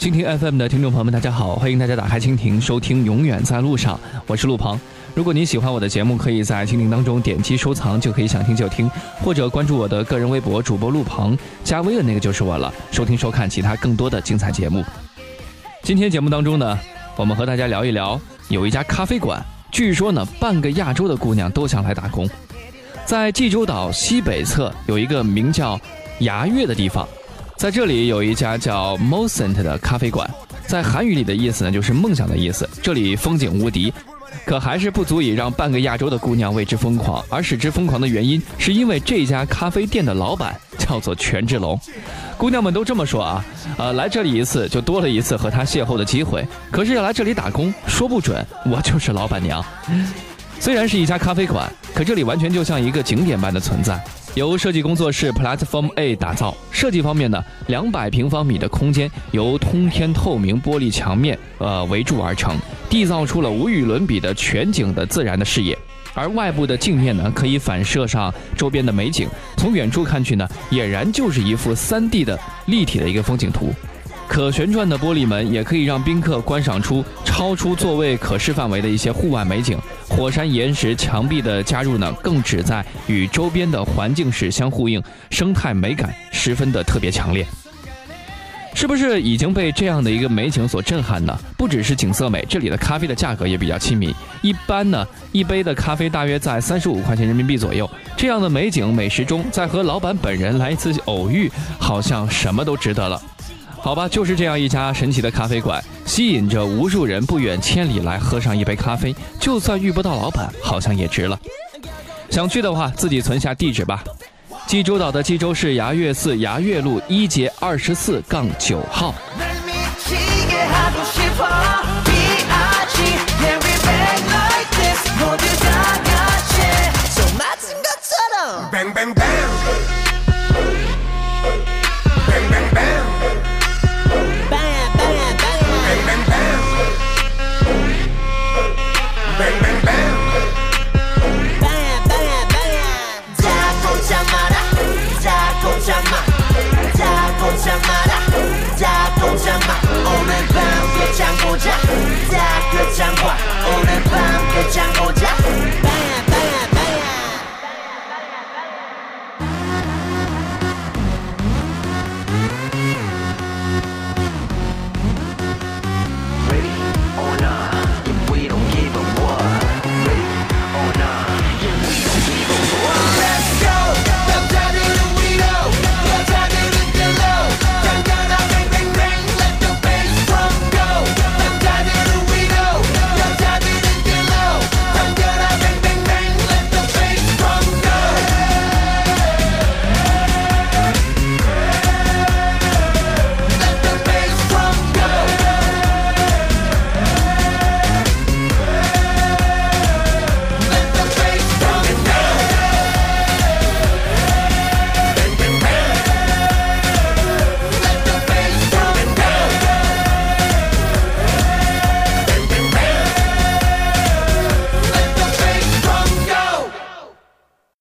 蜻蜓 FM 的听众朋友们，大家好！欢迎大家打开蜻蜓收听《永远在路上》，我是陆鹏。如果您喜欢我的节目，可以在蜻蜓当中点击收藏，就可以想听就听，或者关注我的个人微博主播陆鹏，加微的那个就是我了，收听收看其他更多的精彩节目。今天节目当中呢，我们和大家聊一聊，有一家咖啡馆，据说呢，半个亚洲的姑娘都想来打工。在济州岛西北侧有一个名叫牙月的地方。在这里有一家叫 Mosent 的咖啡馆，在韩语里的意思呢就是梦想的意思。这里风景无敌，可还是不足以让半个亚洲的姑娘为之疯狂。而使之疯狂的原因，是因为这家咖啡店的老板叫做权志龙。姑娘们都这么说啊，呃，来这里一次就多了一次和他邂逅的机会。可是要来这里打工，说不准我就是老板娘。虽然是一家咖啡馆，可这里完全就像一个景点般的存在。由设计工作室 Platform A 打造。设计方面呢，两百平方米的空间由通天透明玻璃墙面呃围住而成，缔造出了无与伦比的全景的自然的视野。而外部的镜面呢，可以反射上周边的美景，从远处看去呢，俨然就是一幅 3D 的立体的一个风景图。可旋转的玻璃门也可以让宾客观赏出超出座位可视范围的一些户外美景。火山岩石墙壁的加入呢，更旨在与周边的环境史相呼应，生态美感十分的特别强烈。是不是已经被这样的一个美景所震撼呢？不只是景色美，这里的咖啡的价格也比较亲民。一般呢，一杯的咖啡大约在三十五块钱人民币左右。这样的美景美食中，再和老板本人来一次偶遇，好像什么都值得了。好吧，就是这样一家神奇的咖啡馆，吸引着无数人不远千里来喝上一杯咖啡。就算遇不到老板，好像也值了。想去的话，自己存下地址吧。济州岛的济州市牙月寺牙月路一街二十四杠九号。Bang bang bang。